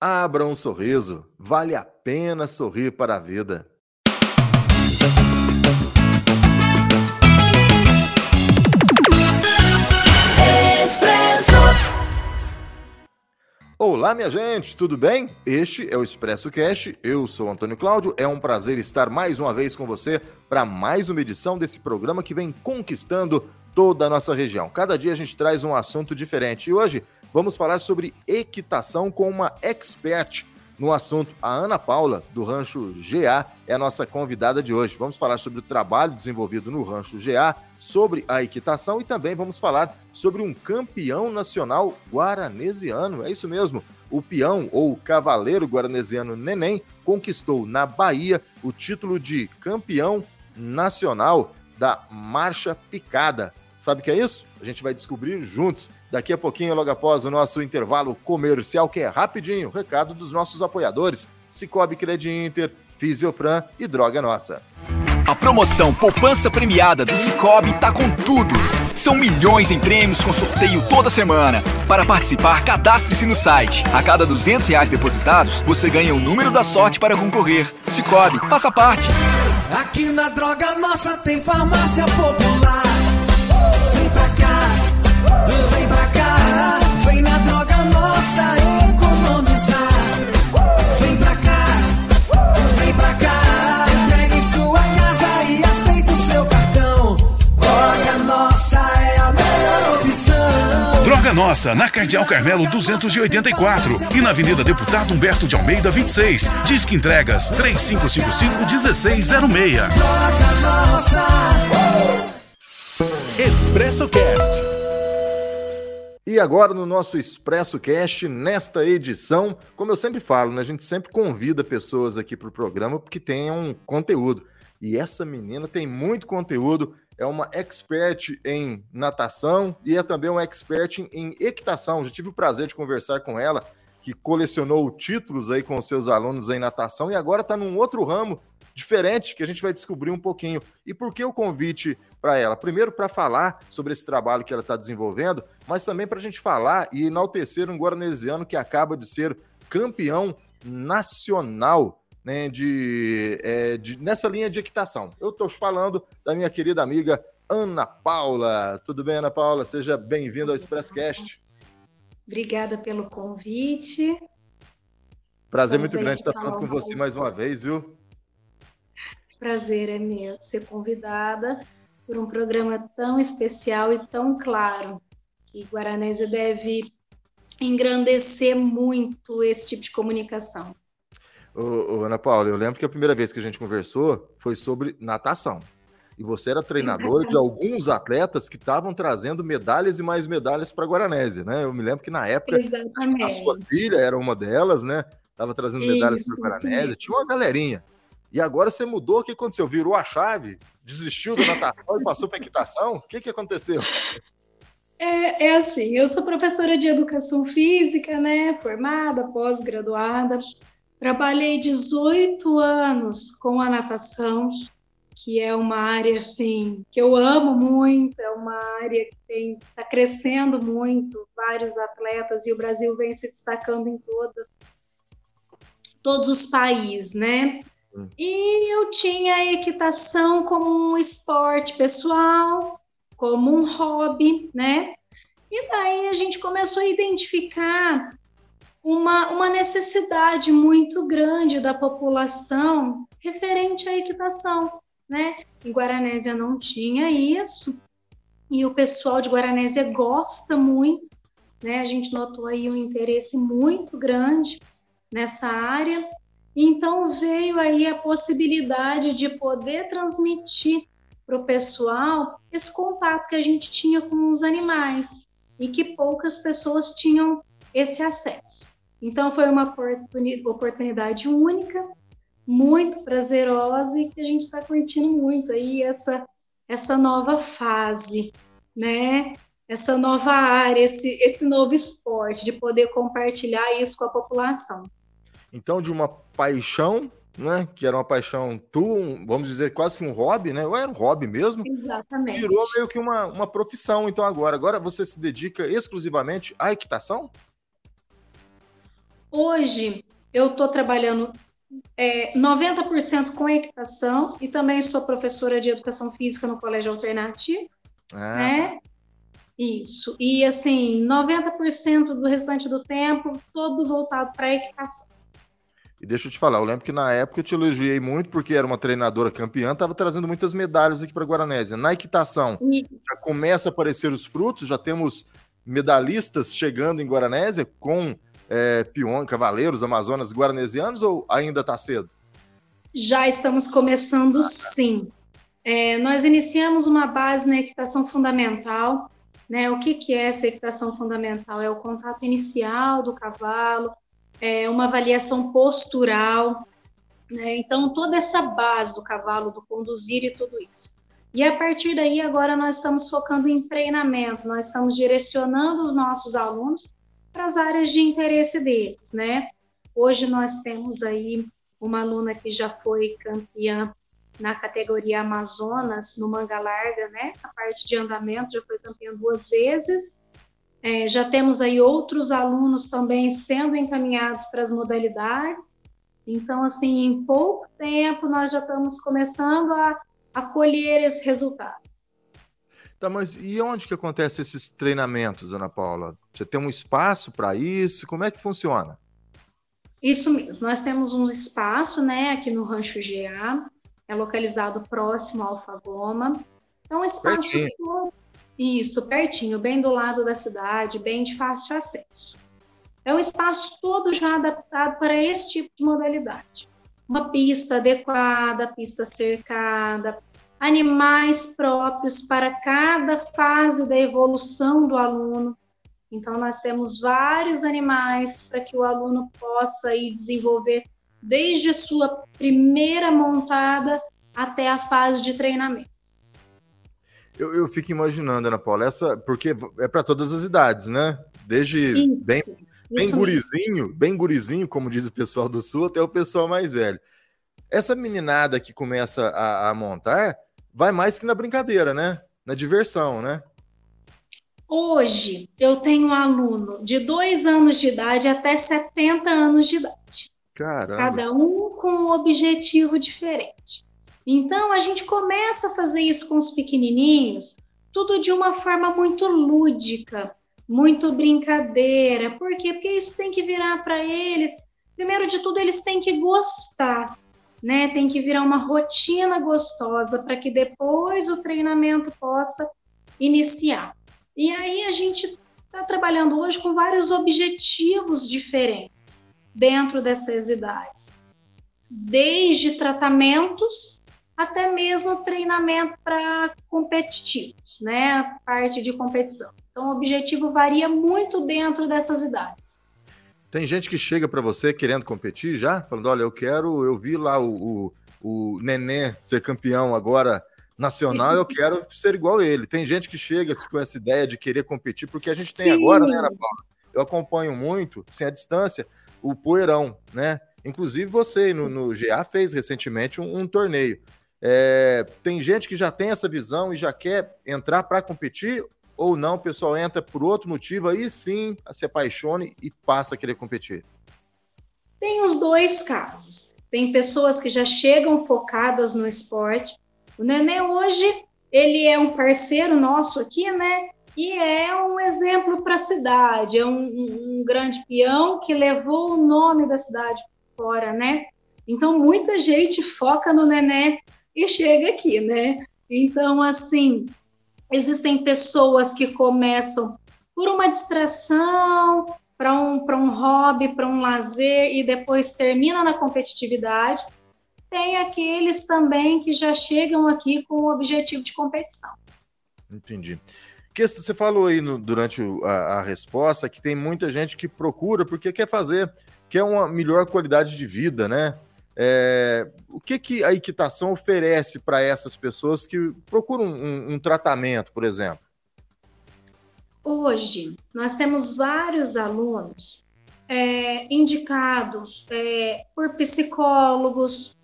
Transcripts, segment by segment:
Abra um sorriso, vale a pena sorrir para a vida. Expresso. Olá, minha gente, tudo bem? Este é o Expresso Cash. Eu sou Antônio Cláudio. É um prazer estar mais uma vez com você para mais uma edição desse programa que vem conquistando toda a nossa região. Cada dia a gente traz um assunto diferente. E hoje vamos falar sobre equitação com uma expert no assunto. A Ana Paula, do Rancho GA, é a nossa convidada de hoje. Vamos falar sobre o trabalho desenvolvido no Rancho GA, sobre a equitação e também vamos falar sobre um campeão nacional guaranesiano. É isso mesmo. O peão ou cavaleiro guaranesiano Neném conquistou na Bahia o título de campeão nacional da marcha picada. Sabe o que é isso? A gente vai descobrir juntos daqui a pouquinho, logo após o nosso intervalo comercial, que é rapidinho. Recado dos nossos apoiadores: Cicobi Cred Inter, Fisiofran e Droga Nossa. A promoção Poupança Premiada do Cicobi tá com tudo. São milhões em prêmios com sorteio toda semana. Para participar, cadastre-se no site. A cada 200 reais depositados, você ganha o número da sorte para concorrer. Cicobi, faça parte. Aqui na Droga Nossa tem farmácia popular. Nossa economizar. Vem pra cá, vem pra cá, entregue em sua casa e aceita o seu cartão. Droga Nossa é a melhor opção. Droga Nossa, na Cardeal Carmelo 284 e na Avenida Deputado Humberto de Almeida 26. Disque entregas 3555-1606. Droga Nossa. Expresso Cast. E agora no nosso Expresso Cast, nesta edição, como eu sempre falo, né, a gente sempre convida pessoas aqui para o programa porque tem um conteúdo. E essa menina tem muito conteúdo, é uma expert em natação e é também uma expert em, equitação. Já tive o prazer de conversar com ela, que colecionou títulos aí com seus alunos em natação e agora está num outro ramo diferente que a gente vai descobrir um pouquinho. E por que o convite para ela? Primeiro, para falar sobre esse trabalho que ela está desenvolvendo, mas também para a gente falar e enaltecer um guaranesiano que acaba de ser campeão nacional né, de, é, de, nessa linha de equitação. Eu estou falando da minha querida amiga Ana Paula. Tudo bem, Ana Paula? Seja bem-vinda ao Expresscast. Obrigada pelo convite. Prazer Estamos muito grande estar falando com você mais uma vez, viu? Prazer é meu ser convidada por um programa tão especial e tão claro que Guaranésia deve engrandecer muito esse tipo de comunicação. Ô, ô, Ana Paula, eu lembro que a primeira vez que a gente conversou foi sobre natação. E você era treinadora de alguns atletas que estavam trazendo medalhas e mais medalhas para Guaranésia, né? Eu me lembro que na época a Exatamente. sua filha era uma delas, né? Tava trazendo medalhas para Guaranésia. Tinha uma galerinha. E agora você mudou, o que aconteceu? Virou a chave? Desistiu da natação e passou para equitação? O que, que aconteceu? É, é assim, eu sou professora de educação física, né? Formada, pós-graduada. Trabalhei 18 anos com a natação, que é uma área assim que eu amo muito, é uma área que está crescendo muito, vários atletas e o Brasil vem se destacando em toda, todos os países, né? E eu tinha a equitação como um esporte pessoal, como um hobby, né? E daí a gente começou a identificar uma, uma necessidade muito grande da população referente à equitação, né? Em Guaranésia não tinha isso, e o pessoal de Guaranésia gosta muito, né? A gente notou aí um interesse muito grande nessa área, então veio aí a possibilidade de poder transmitir para o pessoal esse contato que a gente tinha com os animais e que poucas pessoas tinham esse acesso. Então foi uma oportuni- oportunidade única, muito prazerosa e que a gente está curtindo muito aí essa essa nova fase, né? Essa nova área, esse, esse novo esporte, de poder compartilhar isso com a população. Então, de uma paixão, né? Que era uma paixão tu, vamos dizer, quase que um hobby, né? Ou era um hobby mesmo, Exatamente. virou meio que uma, uma profissão. Então, agora, agora você se dedica exclusivamente à equitação? Hoje, eu estou trabalhando é, 90% com equitação e também sou professora de educação física no Colégio Alternativo, ah. né? Isso. E assim, 90% do restante do tempo, todo voltado para a equitação. E deixa eu te falar, eu lembro que na época eu te elogiei muito porque era uma treinadora campeã, estava trazendo muitas medalhas aqui para Guaranésia. Na equitação, Isso. já começa a aparecer os frutos, já temos medalhistas chegando em Guaranésia com é, peões, cavaleiros, amazonas, guaranesianos ou ainda está cedo? Já estamos começando sim. É, nós iniciamos uma base na equitação fundamental, né? O que, que é essa equitação fundamental? É o contato inicial do cavalo, é uma avaliação postural, né? Então, toda essa base do cavalo, do conduzir e tudo isso. E a partir daí, agora nós estamos focando em treinamento, nós estamos direcionando os nossos alunos para as áreas de interesse deles, né? Hoje nós temos aí uma aluna que já foi campeã na categoria Amazonas, no manga larga, né? A parte de andamento já foi campeã duas vezes. É, já temos aí outros alunos também sendo encaminhados para as modalidades. Então, assim, em pouco tempo nós já estamos começando a, a colher esse resultado. Tá, mas e onde que acontecem esses treinamentos, Ana Paula? Você tem um espaço para isso? Como é que funciona? Isso mesmo. Nós temos um espaço, né, aqui no Rancho GA é localizado próximo ao Alfagoma. É um espaço pertinho. Isso, pertinho, bem do lado da cidade, bem de fácil acesso. É um espaço todo já adaptado para esse tipo de modalidade. Uma pista adequada, pista cercada, animais próprios para cada fase da evolução do aluno. Então, nós temos vários animais para que o aluno possa ir desenvolver desde sua primeira montada até a fase de treinamento. Eu, eu fico imaginando, Ana Paula, essa, porque é para todas as idades, né? Desde isso, bem, bem gurizinho, mesmo. bem gurizinho, como diz o pessoal do Sul, até o pessoal mais velho. Essa meninada que começa a, a montar vai mais que na brincadeira, né? Na diversão, né? Hoje, eu tenho um aluno de dois anos de idade até 70 anos de idade. Caramba. Cada um com um objetivo diferente. Então, a gente começa a fazer isso com os pequenininhos, tudo de uma forma muito lúdica, muito brincadeira. Por quê? Porque isso tem que virar para eles. Primeiro de tudo, eles têm que gostar, né? Tem que virar uma rotina gostosa para que depois o treinamento possa iniciar. E aí a gente está trabalhando hoje com vários objetivos diferentes dentro dessas idades, desde tratamentos até mesmo treinamento para competitivos, né? Parte de competição. Então, o objetivo varia muito dentro dessas idades. Tem gente que chega para você querendo competir já, falando: olha, eu quero, eu vi lá o, o, o Nenê ser campeão agora nacional, Sim. eu quero ser igual a ele. Tem gente que chega com essa ideia de querer competir, porque a gente tem Sim. agora, né, Ana Paula? Eu acompanho muito, sem a distância, o Poeirão, né? Inclusive você no, no GA fez recentemente um, um torneio. É, tem gente que já tem essa visão e já quer entrar para competir ou não, o pessoal entra por outro motivo, aí sim se apaixone e passa a querer competir. Tem os dois casos. Tem pessoas que já chegam focadas no esporte. O Nenê hoje, ele é um parceiro nosso aqui, né? e é um exemplo para a cidade, é um, um, grande peão que levou o nome da cidade fora, né? Então, muita gente foca no Nené e chega aqui, né? Então, assim, existem pessoas que começam por uma distração, para um, um hobby, para um lazer, e depois termina na competitividade. Tem aqueles também que já chegam aqui com o objetivo de competição. Entendi você falou aí no, durante a, a, resposta que tem muita gente que procura porque quer fazer, quer uma melhor qualidade de vida, né? É, o que, que a equitação oferece para essas pessoas que procuram um, um, tratamento, por exemplo? Hoje, nós temos vários alunos é, indicados é, por psicólogos,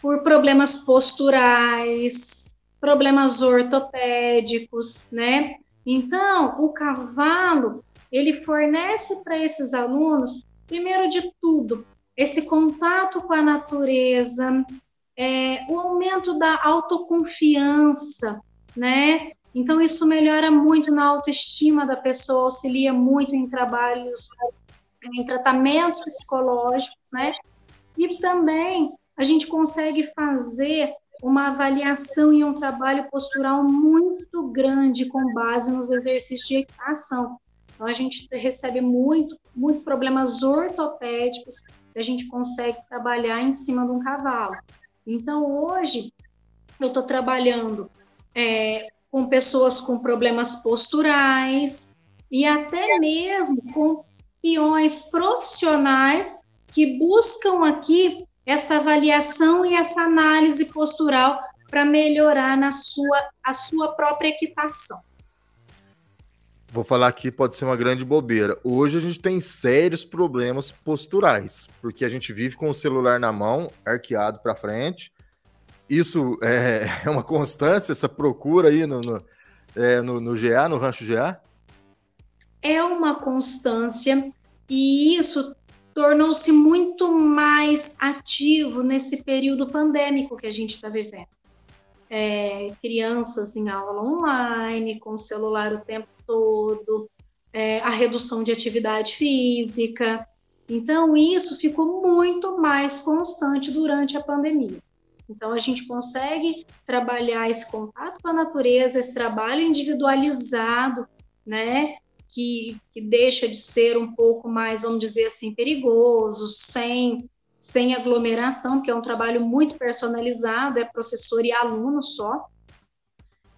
por problemas posturais, problemas ortopédicos, né? Então, o cavalo, ele fornece para esses alunos Primeiro de tudo, esse contato com a natureza, é, o aumento da autoconfiança, né? Então, isso melhora muito na autoestima da pessoa, auxilia muito em trabalhos, em tratamentos psicológicos, né? E também a gente consegue fazer uma avaliação e um trabalho postural muito grande com base nos exercícios de equitação. Então, a gente recebe muito, muitos problemas ortopédicos que a gente consegue trabalhar em cima de um cavalo. Então, hoje, eu estou trabalhando é, com pessoas com problemas posturais e até mesmo com peões profissionais que buscam aqui essa avaliação e essa análise postural para melhorar na sua, a sua própria equitação. Vou falar aqui, pode ser uma grande bobeira. Hoje a gente tem sérios problemas posturais, porque a gente vive com o celular na mão, arqueado para frente. Isso é, é, uma constância, essa procura aí no, no, é, no, no GA, no Rancho GA? É uma constância e isso tornou-se muito mais ativo nesse período pandêmico que a gente está vivendo. É, crianças em aula online, com o celular o tempo todo, é, a redução de atividade física. Então, isso ficou muito mais constante durante a pandemia. Então, a gente consegue trabalhar esse contato com a natureza, esse trabalho individualizado, né? Que, que deixa de ser um pouco mais, vamos dizer assim, perigoso, sem, sem aglomeração, porque é um trabalho muito personalizado, é professor e aluno só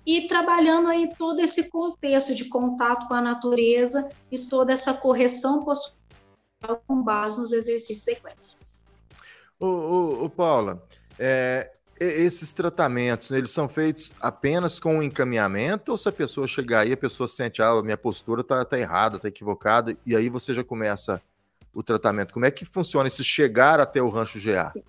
e trabalhando aí todo esse contexto de contato com a natureza e toda essa correção postural com base nos exercícios. Ô, ô, ô Paula, é, esses tratamentos, eles são feitos apenas com o encaminhamento ou se a pessoa chegar aí, a pessoa sente, ah, minha postura tá, tá errada, tá equivocada, e aí você já começa o tratamento. Como é que funciona esse chegar até o rancho GA? Sim.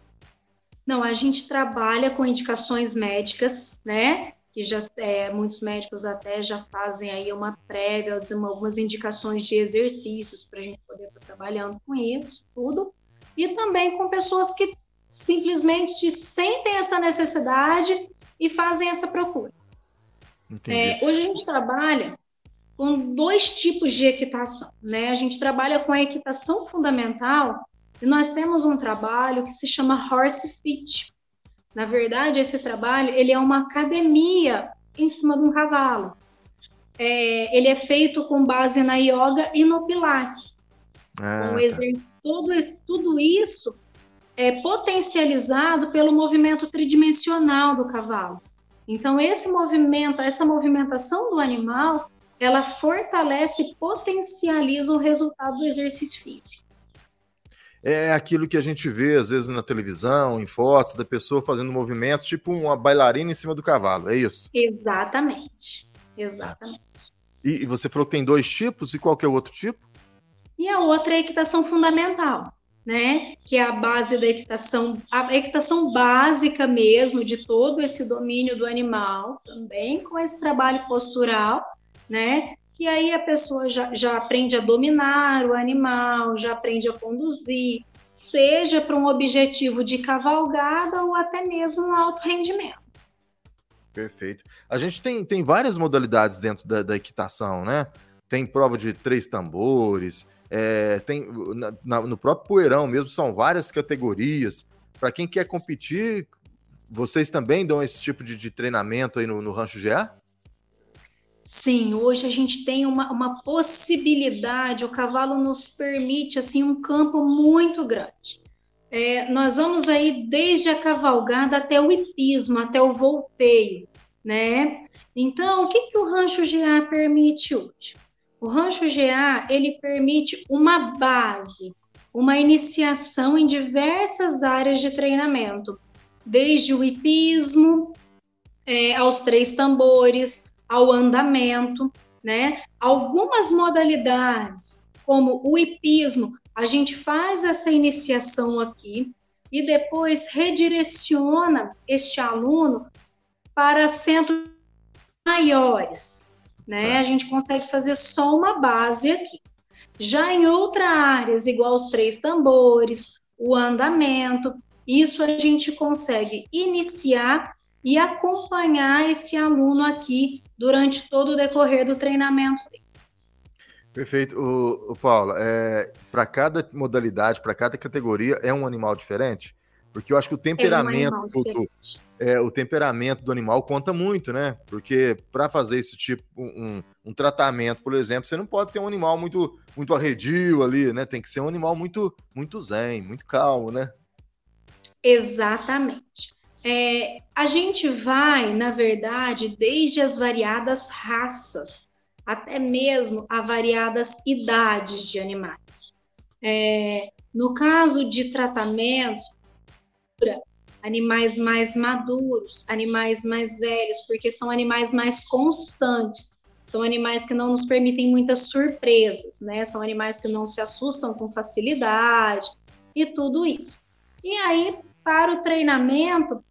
Não, a gente trabalha com indicações médicas, né? Que já é, muitos médicos até já fazem aí uma prévia, algumas indicações de exercícios para a gente poder estar trabalhando com isso, tudo. E também com pessoas que simplesmente sentem essa necessidade e fazem essa procura. É, hoje a gente trabalha com dois tipos de equitação, né? A gente trabalha com a equitação fundamental e nós temos um trabalho que se chama Horse Fit, na verdade, esse trabalho ele é uma academia em cima de um cavalo. É, ele é feito com base na yoga e no pilates. Ah, tá. todo esse, tudo isso é potencializado pelo movimento tridimensional do cavalo. Então, esse movimento, essa movimentação do animal, ela fortalece e potencializa o resultado do exercício físico é aquilo que a gente vê às vezes na televisão, em fotos da pessoa fazendo movimentos, tipo uma bailarina em cima do cavalo, é isso? Exatamente, exatamente. E, e você falou que tem dois tipos, e qual que é o outro tipo? E a outra é a equitação fundamental, né? Que é a base da equitação, a equitação básica mesmo de todo esse domínio do animal, também com esse trabalho postural, né? Que aí a pessoa já, já aprende a dominar o animal, já aprende a conduzir, seja para um objetivo de cavalgada ou até mesmo um alto rendimento. Perfeito. A gente tem, tem várias modalidades dentro da, da equitação, né? Tem prova de três tambores, é, tem na, no próprio poeirão mesmo são várias categorias. Para quem quer competir, vocês também dão esse tipo de, de treinamento aí no, no Rancho GA? Sim, hoje a gente tem uma, uma possibilidade, o cavalo nos permite assim um campo muito grande. É, nós vamos aí desde a cavalgada até o hipismo, até o volteio, né? Então, o que, que o rancho GA permite hoje? O rancho GA, ele permite uma base, uma iniciação em diversas áreas de treinamento, desde o hipismo, é, aos três tambores, ao andamento, né? Algumas modalidades, como o hipismo, a gente faz essa iniciação aqui e depois redireciona este aluno para centros maiores, né? A gente consegue fazer só uma base aqui. Já em outras áreas, igual os três tambores, o andamento, isso a gente consegue iniciar e acompanhar esse aluno aqui durante todo o decorrer do treinamento. Perfeito. O, o Paula, é, para cada modalidade, para cada categoria, é um animal diferente? Porque eu acho que o temperamento, é um é, o temperamento do animal conta muito, né? Porque para fazer esse tipo, um, um, tratamento, por exemplo, você não pode ter um animal muito, muito arredio ali, né? Tem que ser um animal muito, muito zen, muito calmo, né? Exatamente. É, a gente vai, na verdade, desde as variadas raças até mesmo a variadas idades de animais. É, no caso de tratamentos, animais mais maduros, animais mais velhos, porque são animais mais constantes, são animais que não nos permitem muitas surpresas, né? São animais que não se assustam com facilidade e tudo isso. E aí, para o treinamento,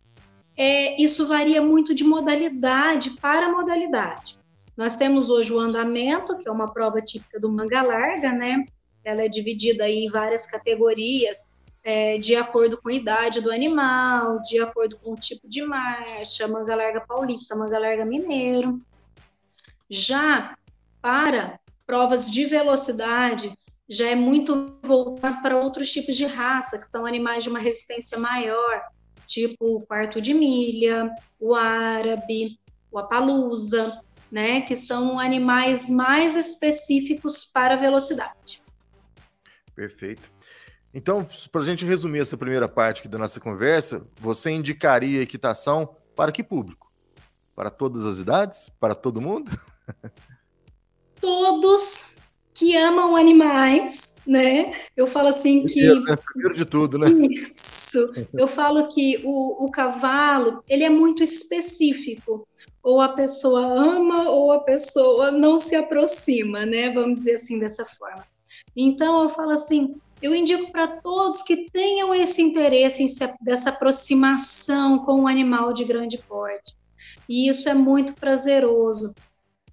é, isso varia muito de modalidade para modalidade. Nós temos hoje o andamento, que é uma prova típica do manga larga, né? Ela é dividida em várias categorias, é, de acordo com a idade do animal, de acordo com o tipo de marcha, manga larga paulista, manga larga mineiro. Já para provas de velocidade, já é muito voltado para outros tipos de raça, que são animais de uma resistência maior, tipo o quarto de milha, o árabe, o apalusa, né, que são animais mais específicos para velocidade. Perfeito. Então, para a gente resumir essa primeira parte aqui da nossa conversa, você indicaria equitação para que público? Para todas as idades? Para todo mundo? Todos que amam animais, né? Eu falo assim que. Primeiro, né? Primeiro de tudo, né? Isso. Eu falo que o, o cavalo ele é muito específico. Ou a pessoa ama ou a pessoa não se aproxima, né? Vamos dizer assim dessa forma. Então eu falo assim, eu indico para todos que tenham esse interesse em se, dessa aproximação com um animal de grande porte. E isso é muito prazeroso.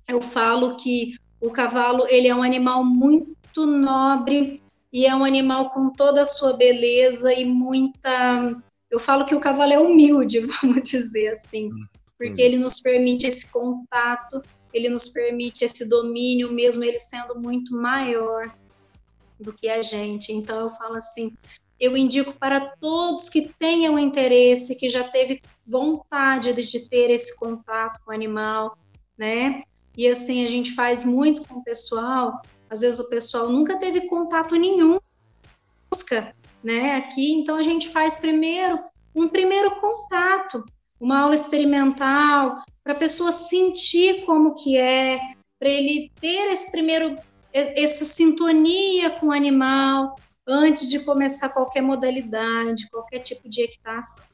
Eu falo que o cavalo ele é um animal muito nobre e é um animal com toda a sua beleza e muita. Eu falo que o cavalo é humilde, vamos dizer assim, porque ele nos permite esse contato, ele nos permite esse domínio, mesmo ele sendo muito maior do que a gente. Então eu falo assim, eu indico para todos que tenham interesse, que já teve vontade de ter esse contato com o animal, né? E assim, a gente faz muito com o pessoal. Às vezes o pessoal nunca teve contato nenhum busca, né? Aqui, então a gente faz primeiro um primeiro contato, uma aula experimental, para a pessoa sentir como que é, para ele ter esse primeiro essa sintonia com o animal antes de começar qualquer modalidade, qualquer tipo de equitação.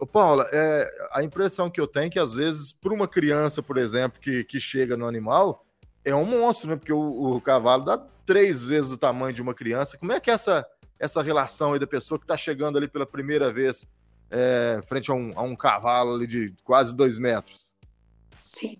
Ô, Paula, é, a impressão que eu tenho é que, às vezes, para uma criança, por exemplo, que, que chega no animal, é um monstro, né? Porque o, o, cavalo dá três vezes o tamanho de uma criança. Como é que é essa, essa relação aí da pessoa que está chegando ali pela primeira vez é, frente a um, a um cavalo ali de quase dois metros? Sim.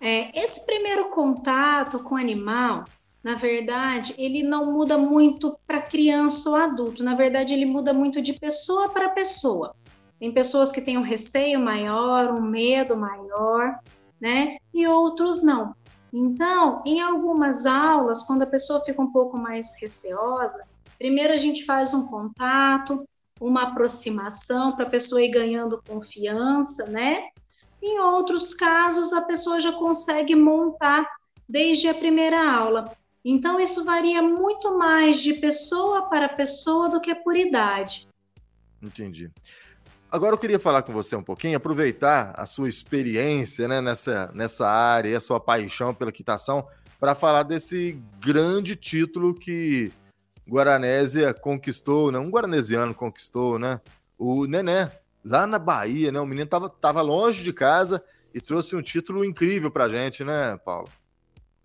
É, esse primeiro contato com o animal, na verdade, ele não muda muito para criança ou adulto. Na verdade, ele muda muito de pessoa para pessoa. Tem pessoas que têm um receio maior, um medo maior, né? E outros não. Então, em algumas aulas, quando a pessoa fica um pouco mais receosa, primeiro a gente faz um contato, uma aproximação para a pessoa ir ganhando confiança, né? Em outros casos, a pessoa já consegue montar desde a primeira aula. Então, isso varia muito mais de pessoa para pessoa do que por idade. Entendi. Agora eu queria falar com você um pouquinho, aproveitar a sua experiência né, nessa, nessa área e a sua paixão pela quitação para falar desse grande título que Guaranésia conquistou, né? Um guaranesiano conquistou, né? O Nené, lá na Bahia, né? O menino tava, tava longe de casa e trouxe um título incrível pra gente, né, Paulo?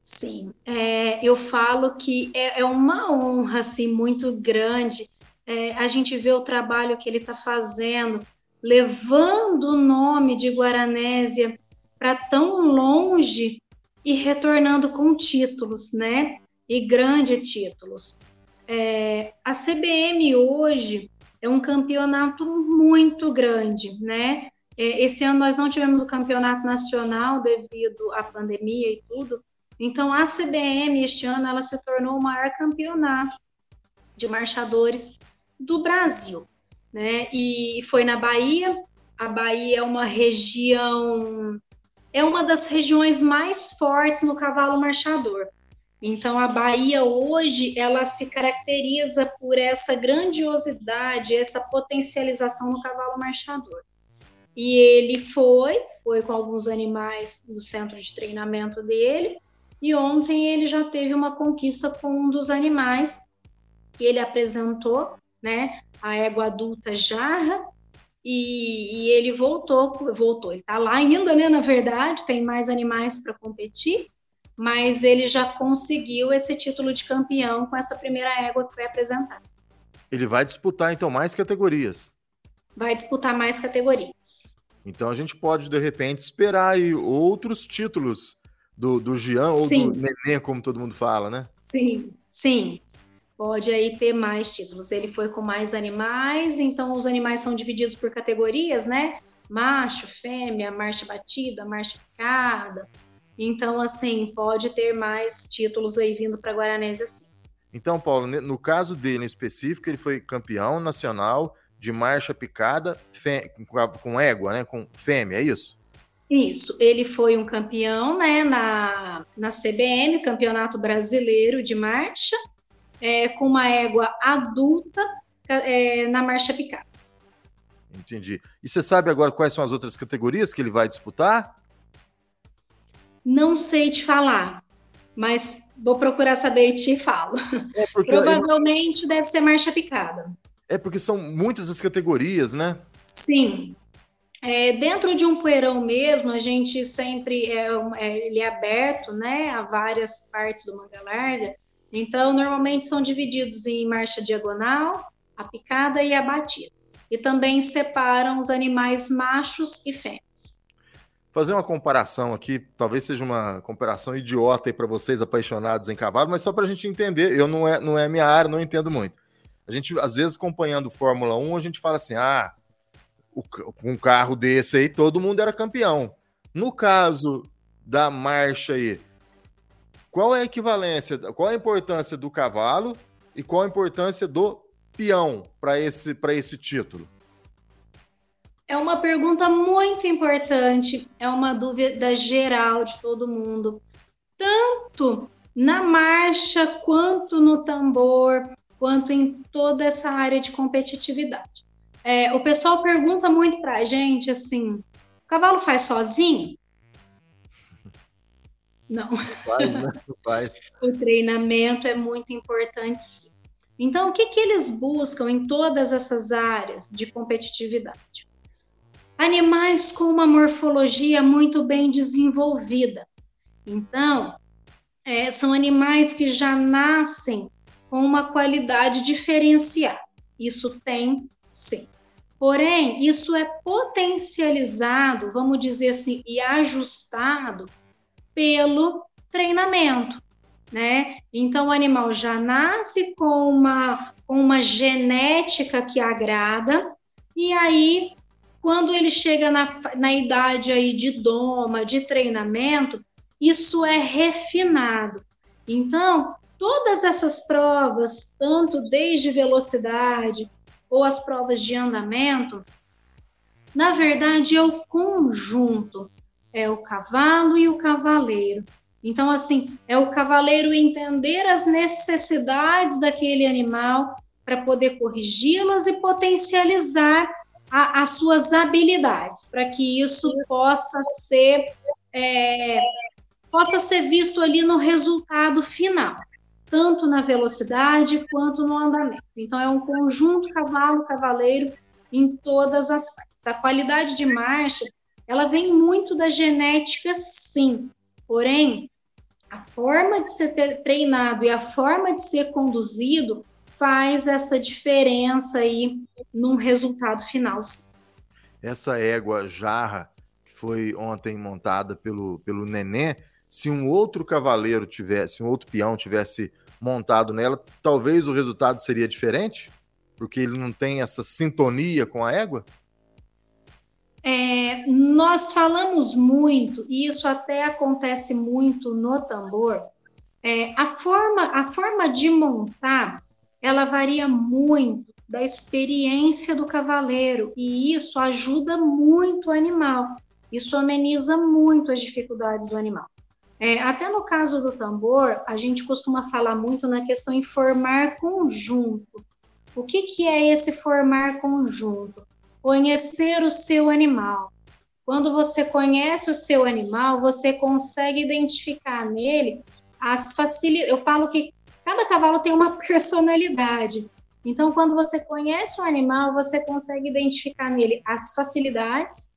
Sim, é, eu falo que é, é, uma honra, assim, muito grande é, a gente vê o trabalho que ele está fazendo, levando o nome de Guaranésia para tão longe e retornando com títulos, né? e grandes títulos. É, a CBM hoje é um campeonato muito grande, né? É, esse ano nós não tivemos o campeonato nacional devido à pandemia e tudo. Então a CBM este ano ela se tornou o maior campeonato de marchadores do Brasil, né? E foi na Bahia. A Bahia é uma região é uma das regiões mais fortes no cavalo marchador. Então a Bahia hoje ela se caracteriza por essa grandiosidade, essa potencialização no cavalo marchador. E ele foi, foi com alguns animais do centro de treinamento dele, e ontem ele já teve uma conquista com um dos animais que ele apresentou, né, a égua adulta jarra, e, e ele voltou, voltou, ele está lá ainda, né, na verdade, tem mais animais para competir, mas ele já conseguiu esse título de campeão com essa primeira égua que foi apresentada. Ele vai disputar então mais categorias. Vai disputar mais categorias. Então a gente pode de repente esperar aí outros títulos do, do Jean sim. ou do Neném, como todo mundo fala, né? Sim, sim. Pode aí ter mais títulos. Ele foi com mais animais, então os animais são divididos por categorias, né? Macho, fêmea, marcha batida, marcha picada, então, assim, pode ter mais títulos aí vindo para Guaranese assim. Então, Paulo, no caso dele em específico, ele foi campeão nacional de marcha picada fê... com égua, né? Com fêmea, é isso? Isso, ele foi um campeão né, na, na CBM, Campeonato Brasileiro de Marcha, é, com uma égua adulta é, na marcha picada. Entendi. E você sabe agora quais são as outras categorias que ele vai disputar? Não sei te falar, mas vou procurar saber e te falo. É Provavelmente deve ser marcha picada. É porque são muitas as categorias, né? Sim. É, dentro de um poeirão mesmo, a gente sempre é, é, ele é aberto, né, a várias partes do manga larga. Então, normalmente são divididos em marcha diagonal, a picada e a batida. E também separam os animais machos e fêmeas fazer uma comparação aqui, talvez seja uma comparação idiota para vocês apaixonados em cavalo, mas só para a gente entender, eu não é, não é minha área, não entendo muito. A gente, às vezes, acompanhando Fórmula 1, a gente fala assim: ah, um carro desse aí, todo mundo era campeão. No caso da marcha aí, qual é a equivalência, qual é a importância do cavalo e qual a importância do peão para esse, esse título? É uma pergunta muito importante, é uma dúvida geral de todo mundo. Tanto na marcha, quanto no tambor, quanto em toda essa área de competitividade. É, o pessoal pergunta muito para a gente assim: o cavalo faz sozinho? Não. Faz, né? faz. o treinamento é muito importante. Sim. Então, o que, que eles buscam em todas essas áreas de competitividade? animais com uma morfologia muito bem desenvolvida. Então, é, são animais que já nascem com uma qualidade diferenciada. Isso tem, sim. Porém, isso é potencializado, vamos dizer assim, e ajustado pelo treinamento, né? Então, o animal já nasce com uma, com uma genética que agrada, e aí quando ele chega na, na idade aí de doma, de treinamento, isso é refinado. Então, todas essas provas, tanto desde velocidade ou as provas de andamento, na verdade é o conjunto, é o cavalo e o cavaleiro. Então, assim, é o cavaleiro entender as necessidades daquele animal para poder corrigi-las e potencializar a, as suas habilidades, para que isso possa ser é, possa ser visto ali no resultado final, tanto na velocidade quanto no andamento. Então, é um conjunto cavalo-cavaleiro em todas as partes. A qualidade de marcha, ela vem muito da genética, sim, porém, a forma de ser treinado e a forma de ser conduzido faz essa diferença aí num resultado final. Essa égua jarra que foi ontem montada pelo, pelo Nenê, se um outro cavaleiro tivesse, um outro peão tivesse montado nela, talvez o resultado seria diferente? Porque ele não tem essa sintonia com a égua? É, nós falamos muito, e isso até acontece muito no tambor, é, a, forma, a forma de montar, ela varia muito da experiência do cavaleiro, e isso ajuda muito o animal, isso ameniza muito as dificuldades do animal. É, até no caso do tambor, a gente costuma falar muito na questão em formar conjunto. O que, que é esse formar conjunto? Conhecer o seu animal. Quando você conhece o seu animal, você consegue identificar nele as facilidades. Eu falo que cada cavalo tem uma personalidade. Então, quando você conhece o animal, você consegue identificar nele as facilidades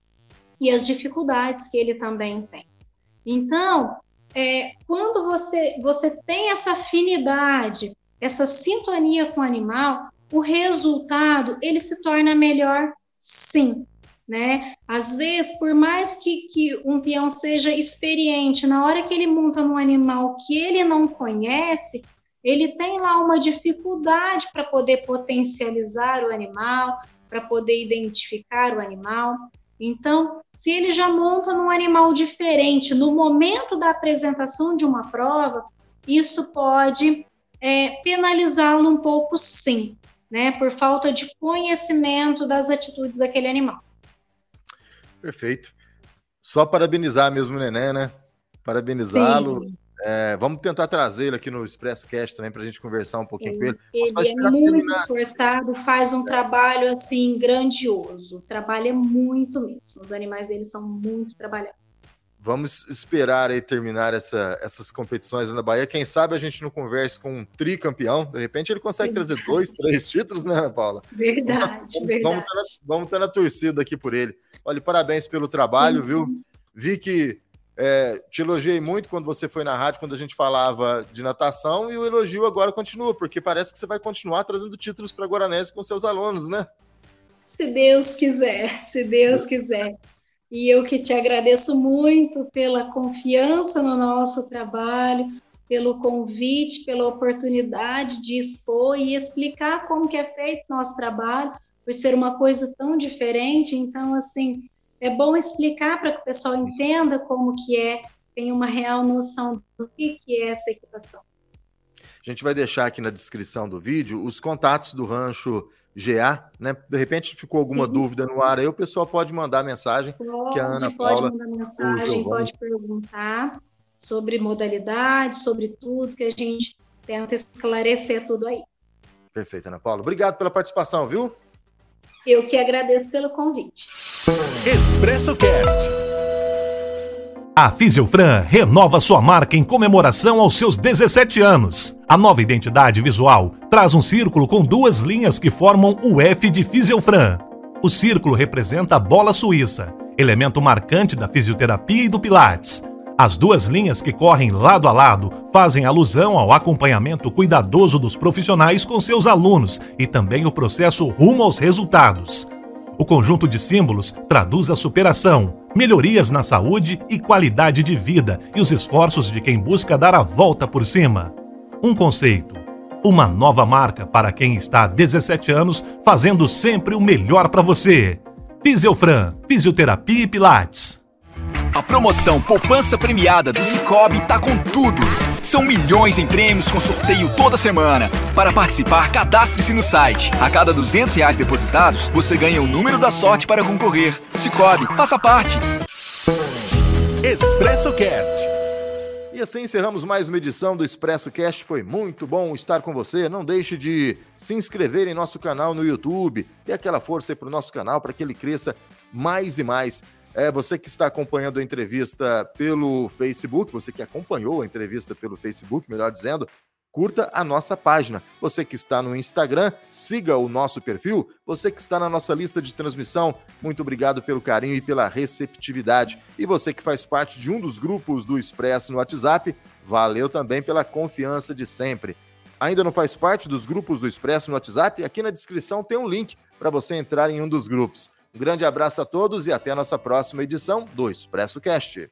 e as dificuldades que ele também tem. Então, é, quando você, você tem essa afinidade, essa sintonia com o animal, o resultado ele se torna melhor, sim. Né? Às vezes, por mais que, que um peão seja experiente, na hora que ele monta num animal que ele não conhece, ele tem lá uma dificuldade para poder potencializar o animal, para poder identificar o animal. Então, se ele já monta num animal diferente no momento da apresentação de uma prova, isso pode é, penalizá-lo um pouco, sim, né, por falta de conhecimento das atitudes daquele animal. Perfeito. Só parabenizar mesmo o Neném, né? Parabenizá-lo. É, vamos tentar trazer ele aqui no Expresso Cast também para a gente conversar um pouquinho com ele. Ele é muito esforçado, faz um trabalho assim grandioso. Trabalha muito mesmo. Os animais dele são muito trabalhados. Vamos esperar aí terminar essa, essas competições na Bahia. Quem sabe a gente não converse com um tricampeão. De repente ele consegue trazer dois, três títulos, né, Paula? Verdade, vamos, verdade. Vamos ter, na, vamos ter na torcida aqui por ele. Olha, parabéns pelo trabalho, sim, viu? Sim. Vi que é, te elogiei muito quando você foi na rádio, quando a gente falava de natação, e o elogio agora continua, porque parece que você vai continuar trazendo títulos para Guaranese com seus alunos, né? Se Deus quiser, se Deus quiser. E eu que te agradeço muito pela confiança no nosso trabalho, pelo convite, pela oportunidade de expor e explicar como que é feito nosso trabalho, por ser uma coisa tão diferente. Então, assim, é bom explicar para que o pessoal entenda como que é, tenha uma real noção do que, que é essa equitação. A gente vai deixar aqui na descrição do vídeo os contatos do rancho GA, né? De repente ficou alguma Sim. dúvida no ar aí, o pessoal pode mandar mensagem pode, que a Ana pode Paula, mandar mensagem, pode perguntar sobre modalidade, sobre tudo que a gente tenta esclarecer tudo aí. Perfeito, Ana Paula. Obrigado pela participação, viu? Eu que agradeço pelo convite. Expresso Cast. A Fisiofran renova sua marca em comemoração aos seus 17 anos. A nova identidade visual traz um círculo com duas linhas que formam o F de Fisiofran. O círculo representa a bola suíça, elemento marcante da fisioterapia e do Pilates. As duas linhas que correm lado a lado fazem alusão ao acompanhamento cuidadoso dos profissionais com seus alunos e também o processo rumo aos resultados. O conjunto de símbolos traduz a superação, melhorias na saúde e qualidade de vida e os esforços de quem busca dar a volta por cima. Um conceito, uma nova marca para quem está há 17 anos fazendo sempre o melhor para você. Fisiofran, Fisioterapia e Pilates. A promoção Poupança Premiada do Cicobi tá com tudo. São milhões em prêmios com sorteio toda semana. Para participar, cadastre-se no site. A cada 200 reais depositados, você ganha o número da sorte para concorrer. Cicobi, faça parte. Expresso Cast. E assim encerramos mais uma edição do Expresso Cast. Foi muito bom estar com você. Não deixe de se inscrever em nosso canal no YouTube. Dê aquela força aí para o nosso canal para que ele cresça mais e mais. É, você que está acompanhando a entrevista pelo Facebook, você que acompanhou a entrevista pelo Facebook, melhor dizendo, curta a nossa página. Você que está no Instagram, siga o nosso perfil. Você que está na nossa lista de transmissão, muito obrigado pelo carinho e pela receptividade. E você que faz parte de um dos grupos do Expresso no WhatsApp, valeu também pela confiança de sempre. Ainda não faz parte dos grupos do Expresso no WhatsApp? Aqui na descrição tem um link para você entrar em um dos grupos. Um grande abraço a todos e até a nossa próxima edição do Expresso Cast.